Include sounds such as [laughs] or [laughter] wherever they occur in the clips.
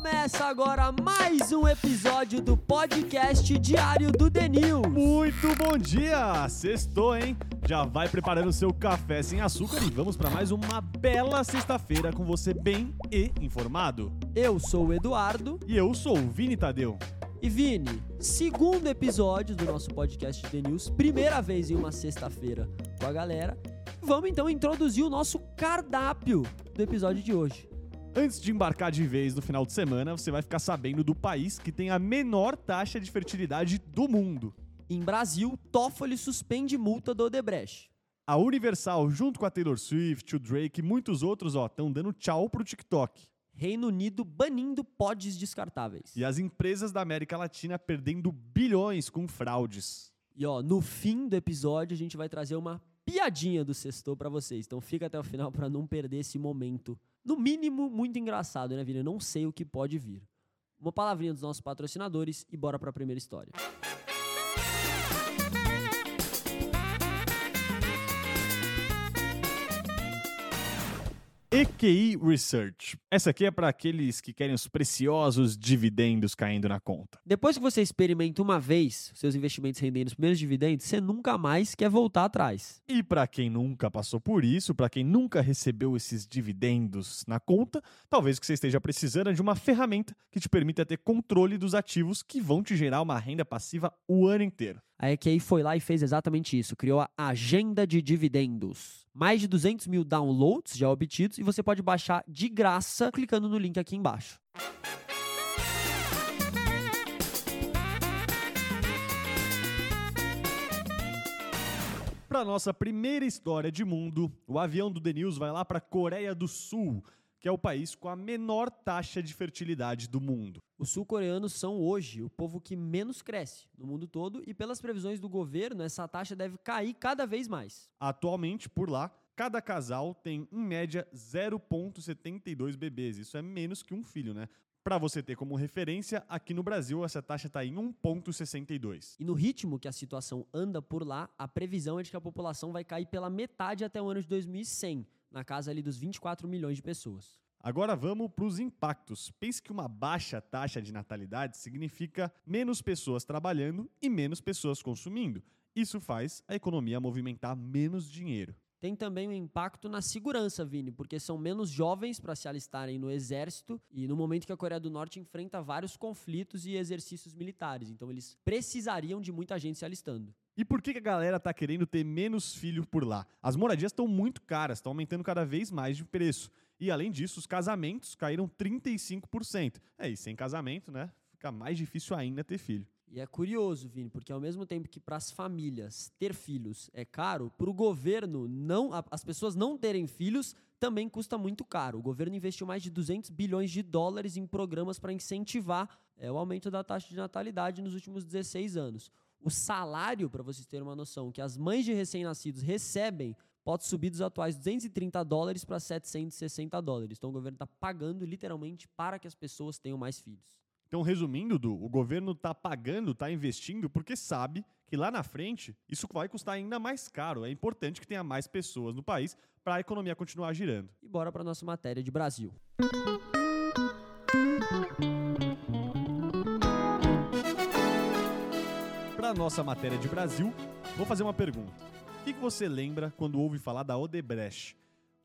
Começa agora mais um episódio do podcast diário do Denil. Muito bom dia! Sextou, hein? Já vai preparando seu café sem açúcar e vamos para mais uma bela sexta-feira com você bem e informado. Eu sou o Eduardo. E eu sou o Vini Tadeu. E Vini, segundo episódio do nosso podcast The News, primeira vez em uma sexta-feira com a galera. Vamos então introduzir o nosso cardápio do episódio de hoje. Antes de embarcar de vez no final de semana, você vai ficar sabendo do país que tem a menor taxa de fertilidade do mundo. Em Brasil, Toffoli suspende multa do Odebrecht. A Universal, junto com a Taylor Swift, o Drake e muitos outros, ó, estão dando tchau pro TikTok. Reino Unido banindo pods descartáveis. E as empresas da América Latina perdendo bilhões com fraudes. E ó, no fim do episódio a gente vai trazer uma piadinha do Sextou para vocês. Então fica até o final para não perder esse momento. No mínimo, muito engraçado, né, Vini? Eu não sei o que pode vir. Uma palavrinha dos nossos patrocinadores e bora para a primeira história. EQI Research. Essa aqui é para aqueles que querem os preciosos dividendos caindo na conta. Depois que você experimenta uma vez seus investimentos rendendo os primeiros dividendos, você nunca mais quer voltar atrás. E para quem nunca passou por isso, para quem nunca recebeu esses dividendos na conta, talvez que você esteja precisando de uma ferramenta que te permita ter controle dos ativos que vão te gerar uma renda passiva o ano inteiro. A EQI foi lá e fez exatamente isso, criou a Agenda de Dividendos. Mais de 200 mil downloads já obtidos e você pode baixar de graça clicando no link aqui embaixo. Para nossa primeira história de mundo, o avião do The News vai lá para a Coreia do Sul, que é o país com a menor taxa de fertilidade do mundo. Os sul-coreanos são hoje o povo que menos cresce no mundo todo e, pelas previsões do governo, essa taxa deve cair cada vez mais. Atualmente, por lá, cada casal tem, em média, 0,72 bebês. Isso é menos que um filho, né? Para você ter como referência, aqui no Brasil essa taxa está em 1,62. E no ritmo que a situação anda por lá, a previsão é de que a população vai cair pela metade até o ano de 2100, na casa ali dos 24 milhões de pessoas. Agora vamos para os impactos. Pense que uma baixa taxa de natalidade significa menos pessoas trabalhando e menos pessoas consumindo. Isso faz a economia movimentar menos dinheiro. Tem também um impacto na segurança, Vini, porque são menos jovens para se alistarem no exército e no momento que a Coreia do Norte enfrenta vários conflitos e exercícios militares. Então eles precisariam de muita gente se alistando. E por que a galera tá querendo ter menos filho por lá? As moradias estão muito caras, estão aumentando cada vez mais de preço. E além disso, os casamentos caíram 35%. É, e sem casamento, né? Fica mais difícil ainda ter filho. E é curioso, Vini, porque ao mesmo tempo que para as famílias ter filhos é caro, para o governo não, as pessoas não terem filhos também custa muito caro. O governo investiu mais de 200 bilhões de dólares em programas para incentivar é, o aumento da taxa de natalidade nos últimos 16 anos. O salário, para vocês terem uma noção, que as mães de recém-nascidos recebem pode subir dos atuais 230 dólares para 760 dólares. Então o governo está pagando literalmente para que as pessoas tenham mais filhos. Então, resumindo, Du, o governo está pagando, está investindo, porque sabe que lá na frente isso vai custar ainda mais caro. É importante que tenha mais pessoas no país para a economia continuar girando. E bora para nossa matéria de Brasil. Para nossa matéria de Brasil, vou fazer uma pergunta. O que você lembra quando ouve falar da Odebrecht?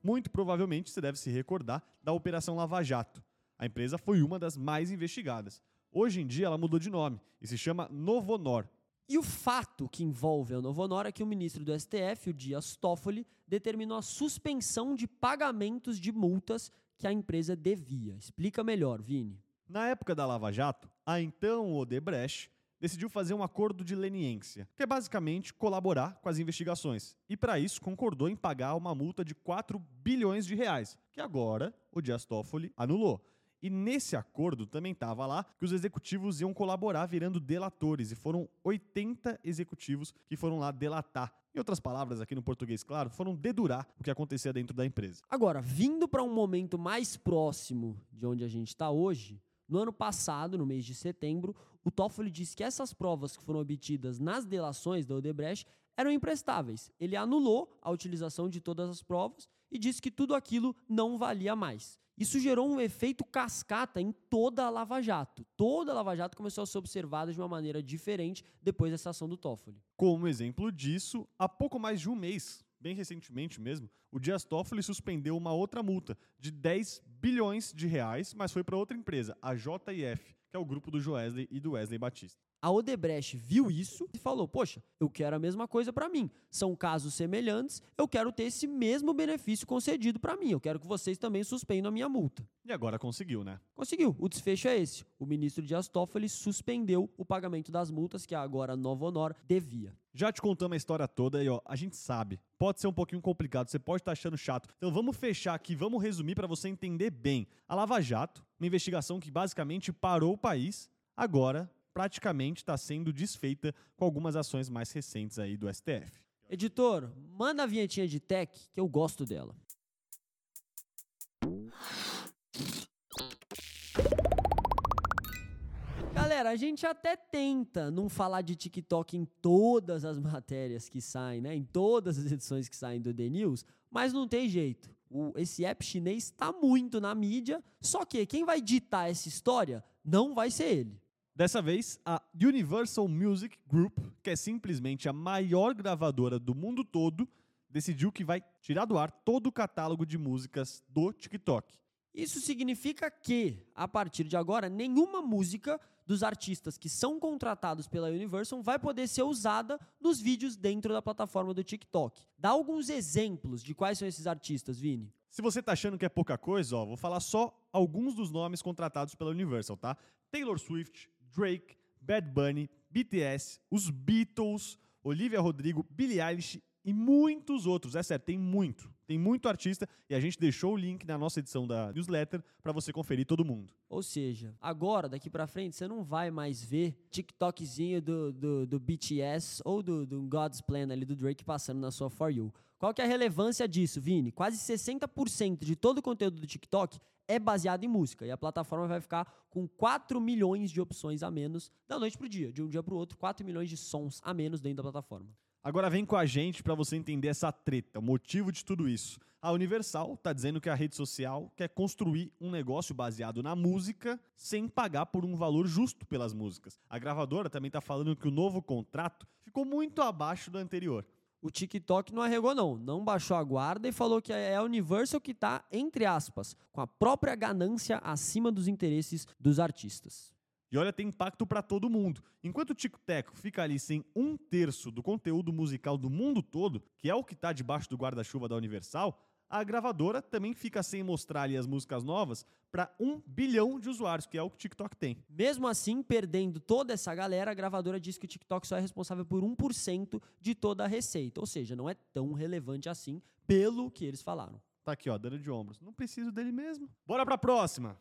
Muito provavelmente você deve se recordar da Operação Lava Jato a empresa foi uma das mais investigadas. Hoje em dia ela mudou de nome e se chama Novonor. E o fato que envolve a Novonor é que o ministro do STF, o Dias Toffoli, determinou a suspensão de pagamentos de multas que a empresa devia. Explica melhor, Vini. Na época da Lava Jato, a então Odebrecht decidiu fazer um acordo de leniência, que é basicamente colaborar com as investigações. E para isso concordou em pagar uma multa de 4 bilhões de reais, que agora o Dias Toffoli anulou. E nesse acordo também estava lá que os executivos iam colaborar virando delatores, e foram 80 executivos que foram lá delatar. Em outras palavras, aqui no português, claro, foram dedurar o que acontecia dentro da empresa. Agora, vindo para um momento mais próximo de onde a gente está hoje, no ano passado, no mês de setembro, o Toffoli disse que essas provas que foram obtidas nas delações da Odebrecht eram imprestáveis. Ele anulou a utilização de todas as provas e disse que tudo aquilo não valia mais. Isso gerou um efeito cascata em toda a Lava Jato. Toda a Lava Jato começou a ser observada de uma maneira diferente depois dessa ação do Toffoli. Como exemplo disso, há pouco mais de um mês, bem recentemente mesmo, o Dias Toffoli suspendeu uma outra multa de 10 bilhões de reais, mas foi para outra empresa, a JF, que é o grupo do Joesley e do Wesley Batista. A Odebrecht viu isso e falou: Poxa, eu quero a mesma coisa para mim. São casos semelhantes, eu quero ter esse mesmo benefício concedido para mim. Eu quero que vocês também suspendam a minha multa. E agora conseguiu, né? Conseguiu. O desfecho é esse. O ministro Dias Toffoli suspendeu o pagamento das multas que agora a Nova Honor devia. Já te contamos a história toda e ó, a gente sabe, pode ser um pouquinho complicado, você pode estar achando chato. Então vamos fechar aqui, vamos resumir para você entender bem. A Lava Jato, uma investigação que basicamente parou o país, agora praticamente está sendo desfeita com algumas ações mais recentes aí do STF. Editor, manda a vinhetinha de tech que eu gosto dela. Galera, a gente até tenta não falar de TikTok em todas as [laughs] matérias que saem, né? Em todas as edições que saem do The News, mas não tem jeito. O, esse app chinês está muito na mídia, só que quem vai ditar essa história não vai ser ele. Dessa vez, a Universal Music Group, que é simplesmente a maior gravadora do mundo todo, decidiu que vai tirar do ar todo o catálogo de músicas do TikTok. Isso significa que, a partir de agora, nenhuma música dos artistas que são contratados pela Universal vai poder ser usada nos vídeos dentro da plataforma do TikTok. Dá alguns exemplos de quais são esses artistas, Vini. Se você tá achando que é pouca coisa, ó, vou falar só alguns dos nomes contratados pela Universal, tá? Taylor Swift, Drake, Bad Bunny, BTS, os Beatles, Olivia Rodrigo, Billie Eilish e muitos outros. É certo, tem muito. Tem muito artista e a gente deixou o link na nossa edição da newsletter para você conferir todo mundo. Ou seja, agora, daqui para frente, você não vai mais ver TikTokzinho do, do, do BTS ou do, do God's Plan ali do Drake passando na sua For You. Qual que é a relevância disso, Vini? Quase 60% de todo o conteúdo do TikTok é baseado em música. E a plataforma vai ficar com 4 milhões de opções a menos da noite para o dia. De um dia para o outro, 4 milhões de sons a menos dentro da plataforma. Agora vem com a gente para você entender essa treta, o motivo de tudo isso. A Universal está dizendo que a rede social quer construir um negócio baseado na música sem pagar por um valor justo pelas músicas. A gravadora também está falando que o novo contrato ficou muito abaixo do anterior o TikTok não arregou não, não baixou a guarda e falou que é a Universal que está, entre aspas, com a própria ganância acima dos interesses dos artistas. E olha, tem impacto para todo mundo. Enquanto o Tico-Teco fica ali sem um terço do conteúdo musical do mundo todo, que é o que está debaixo do guarda-chuva da Universal, a gravadora também fica sem mostrar ali as músicas novas para um bilhão de usuários, que é o que o TikTok tem. Mesmo assim, perdendo toda essa galera, a gravadora diz que o TikTok só é responsável por 1% de toda a receita. Ou seja, não é tão relevante assim, pelo que eles falaram. Tá aqui, ó, dando de ombros. Não preciso dele mesmo. Bora pra próxima!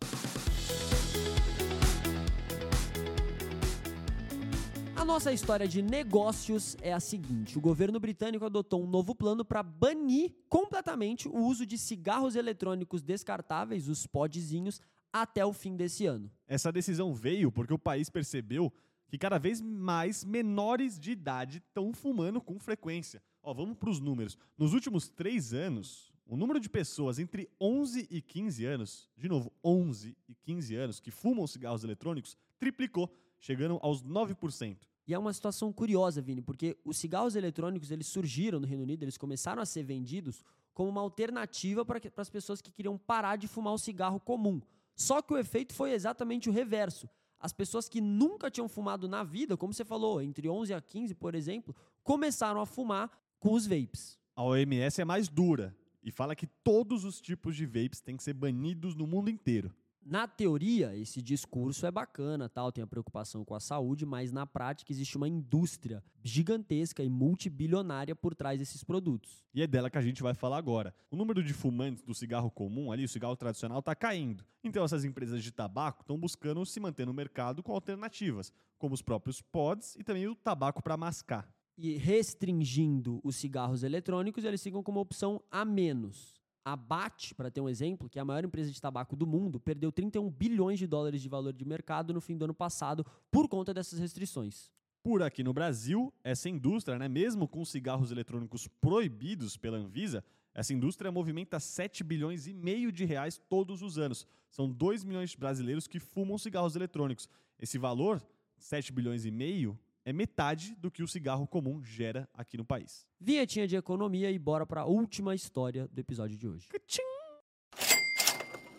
A nossa história de negócios é a seguinte: o governo britânico adotou um novo plano para banir completamente o uso de cigarros eletrônicos descartáveis, os podzinhos, até o fim desse ano. Essa decisão veio porque o país percebeu que cada vez mais menores de idade estão fumando com frequência. Ó, vamos para os números. Nos últimos três anos, o número de pessoas entre 11 e 15 anos, de novo, 11 e 15 anos, que fumam cigarros eletrônicos, triplicou, chegando aos 9%. E é uma situação curiosa, Vini, porque os cigarros eletrônicos eles surgiram no Reino Unido, eles começaram a ser vendidos como uma alternativa para as pessoas que queriam parar de fumar o cigarro comum. Só que o efeito foi exatamente o reverso. As pessoas que nunca tinham fumado na vida, como você falou, entre 11 a 15, por exemplo, começaram a fumar com os vapes. A OMS é mais dura e fala que todos os tipos de vapes têm que ser banidos no mundo inteiro na teoria, esse discurso é bacana, tal, tem a preocupação com a saúde, mas na prática existe uma indústria gigantesca e multibilionária por trás desses produtos. E é dela que a gente vai falar agora. O número de fumantes do cigarro comum, ali, o cigarro tradicional, está caindo. Então essas empresas de tabaco estão buscando se manter no mercado com alternativas, como os próprios pods e também o tabaco para mascar. E restringindo os cigarros eletrônicos, eles ficam como opção a menos. A BAT, para ter um exemplo, que é a maior empresa de tabaco do mundo, perdeu 31 bilhões de dólares de valor de mercado no fim do ano passado por conta dessas restrições. Por aqui no Brasil, essa indústria, né, mesmo com cigarros eletrônicos proibidos pela Anvisa, essa indústria movimenta 7 bilhões e meio de reais todos os anos. São 2 milhões de brasileiros que fumam cigarros eletrônicos. Esse valor, 7 bilhões e meio, é metade do que o cigarro comum gera aqui no país. Vinhetinha de economia e bora para a última história do episódio de hoje.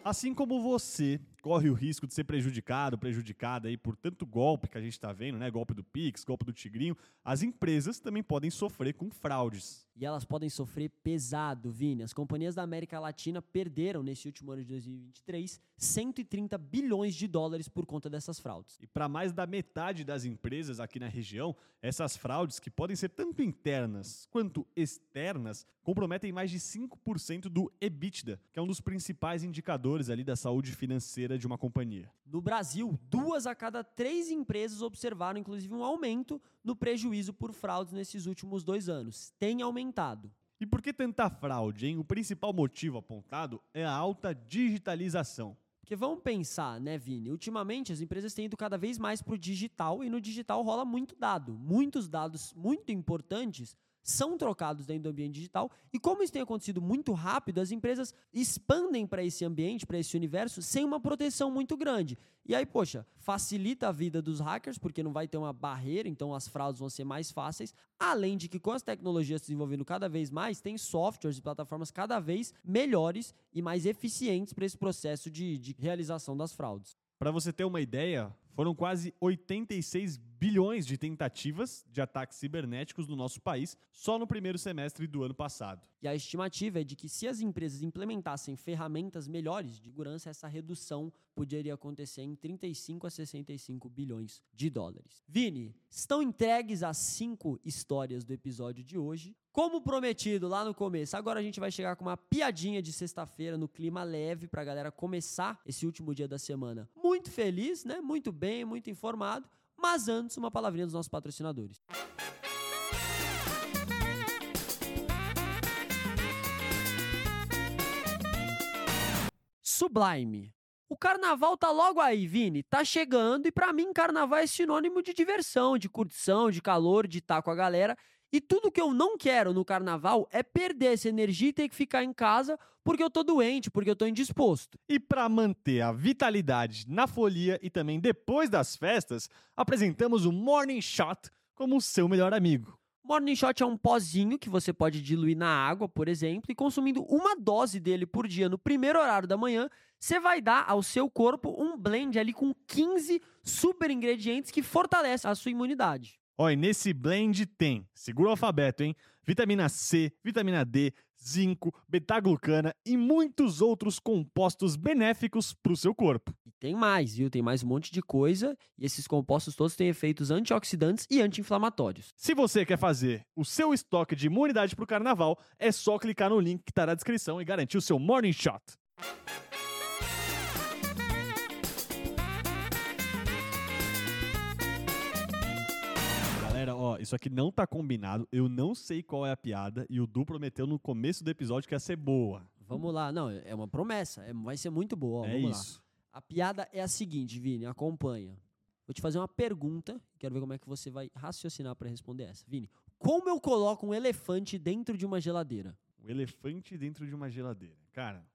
Assim como você corre o risco de ser prejudicado, prejudicada aí por tanto golpe que a gente está vendo, né? Golpe do Pix, golpe do Tigrinho, as empresas também podem sofrer com fraudes. E elas podem sofrer pesado, Vini. As companhias da América Latina perderam, nesse último ano de 2023, 130 bilhões de dólares por conta dessas fraudes. E para mais da metade das empresas aqui na região, essas fraudes, que podem ser tanto internas quanto externas, comprometem mais de 5% do EBITDA, que é um dos principais indicadores ali da saúde financeira de uma companhia. No Brasil, duas a cada três empresas observaram, inclusive, um aumento no prejuízo por fraudes nesses últimos dois anos. Tem aumentado. E por que tanta fraude, hein? O principal motivo apontado é a alta digitalização. Porque vamos pensar, né, Vini? Ultimamente as empresas têm ido cada vez mais para o digital e no digital rola muito dado. Muitos dados muito importantes são trocados dentro do ambiente digital. E como isso tem acontecido muito rápido, as empresas expandem para esse ambiente, para esse universo, sem uma proteção muito grande. E aí, poxa, facilita a vida dos hackers, porque não vai ter uma barreira, então as fraudes vão ser mais fáceis. Além de que, com as tecnologias se desenvolvendo cada vez mais, tem softwares e plataformas cada vez melhores e mais eficientes para esse processo de, de realização das fraudes. Para você ter uma ideia, foram quase 86 bilhões de tentativas de ataques cibernéticos no nosso país só no primeiro semestre do ano passado. E a estimativa é de que se as empresas implementassem ferramentas melhores de segurança, essa redução poderia acontecer em 35 a 65 bilhões de dólares. Vini, estão entregues as cinco histórias do episódio de hoje. Como prometido lá no começo, agora a gente vai chegar com uma piadinha de sexta-feira no clima leve para a galera começar esse último dia da semana muito feliz, né? Muito bem, muito informado. Mas antes, uma palavrinha dos nossos patrocinadores. Sublime. O carnaval tá logo aí, Vini. Tá chegando e para mim carnaval é sinônimo de diversão, de curtição, de calor, de estar com a galera. E tudo que eu não quero no carnaval é perder essa energia e ter que ficar em casa porque eu tô doente, porque eu tô indisposto. E para manter a vitalidade na folia e também depois das festas, apresentamos o Morning Shot como o seu melhor amigo. Morning Shot é um pozinho que você pode diluir na água, por exemplo, e consumindo uma dose dele por dia no primeiro horário da manhã, você vai dar ao seu corpo um blend ali com 15 super ingredientes que fortalecem a sua imunidade. Olha, nesse blend tem, segura o alfabeto, hein? Vitamina C, vitamina D, zinco, beta-glucana e muitos outros compostos benéficos para o seu corpo. E tem mais, viu? Tem mais um monte de coisa e esses compostos todos têm efeitos antioxidantes e anti-inflamatórios. Se você quer fazer o seu estoque de imunidade para o carnaval, é só clicar no link que está na descrição e garantir o seu Morning Shot. Isso aqui não tá combinado. Eu não sei qual é a piada e o Du prometeu no começo do episódio que ia ser boa. Vamos lá, não, é uma promessa, é- vai ser muito boa. ó, é vamos lá. isso. A piada é a seguinte, Vini, acompanha. Vou te fazer uma pergunta, quero ver como é que você vai raciocinar para responder essa. Vini, como eu coloco um elefante dentro de uma geladeira? Um elefante dentro de uma geladeira. Cara,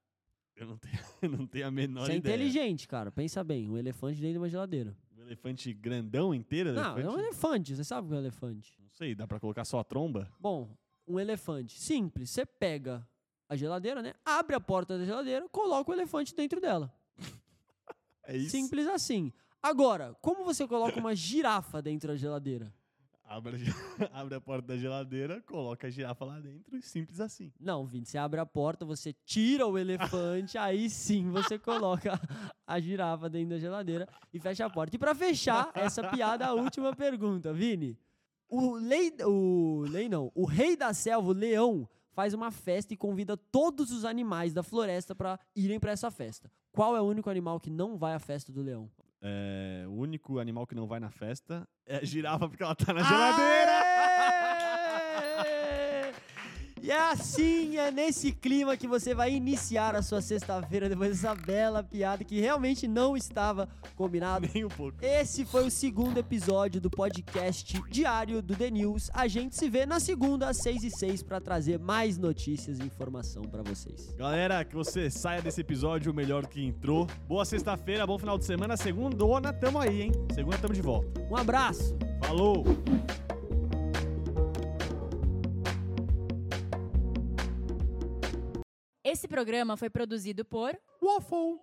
eu não tenho, [laughs] eu não tenho a menor Você é ideia. inteligente, cara. Pensa bem, um elefante dentro de uma geladeira. Elefante grandão inteiro? Não, elefante? é um elefante, você sabe o que é um elefante. Não sei, dá pra colocar só a tromba? Bom, um elefante simples, você pega a geladeira, né? Abre a porta da geladeira, coloca o elefante dentro dela. [laughs] É isso. Simples assim. Agora, como você coloca uma girafa dentro da geladeira? Abre, [laughs] abre a porta da geladeira, coloca a girafa lá dentro e simples assim. Não, Vini, você abre a porta, você tira o elefante, [laughs] aí sim você coloca a girafa dentro da geladeira e fecha a porta. E pra fechar essa piada, a última pergunta, Vini. O lei, o lei não, o rei da selva, o leão, faz uma festa e convida todos os animais da floresta pra irem pra essa festa. Qual é o único animal que não vai à festa do leão? É, o único animal que não vai na festa é a girafa porque ela tá na geladeira. E é assim, é nesse clima que você vai iniciar a sua sexta-feira depois dessa bela piada que realmente não estava combinado. Nem um pouco. Esse foi o segundo episódio do podcast diário do The News. A gente se vê na segunda, às 6 e 6 para trazer mais notícias e informação para vocês. Galera, que você saia desse episódio melhor que entrou. Boa sexta-feira, bom final de semana. Segundona, tamo aí, hein? Segunda tamo de volta. Um abraço! Falou! Programa foi produzido por Waffle!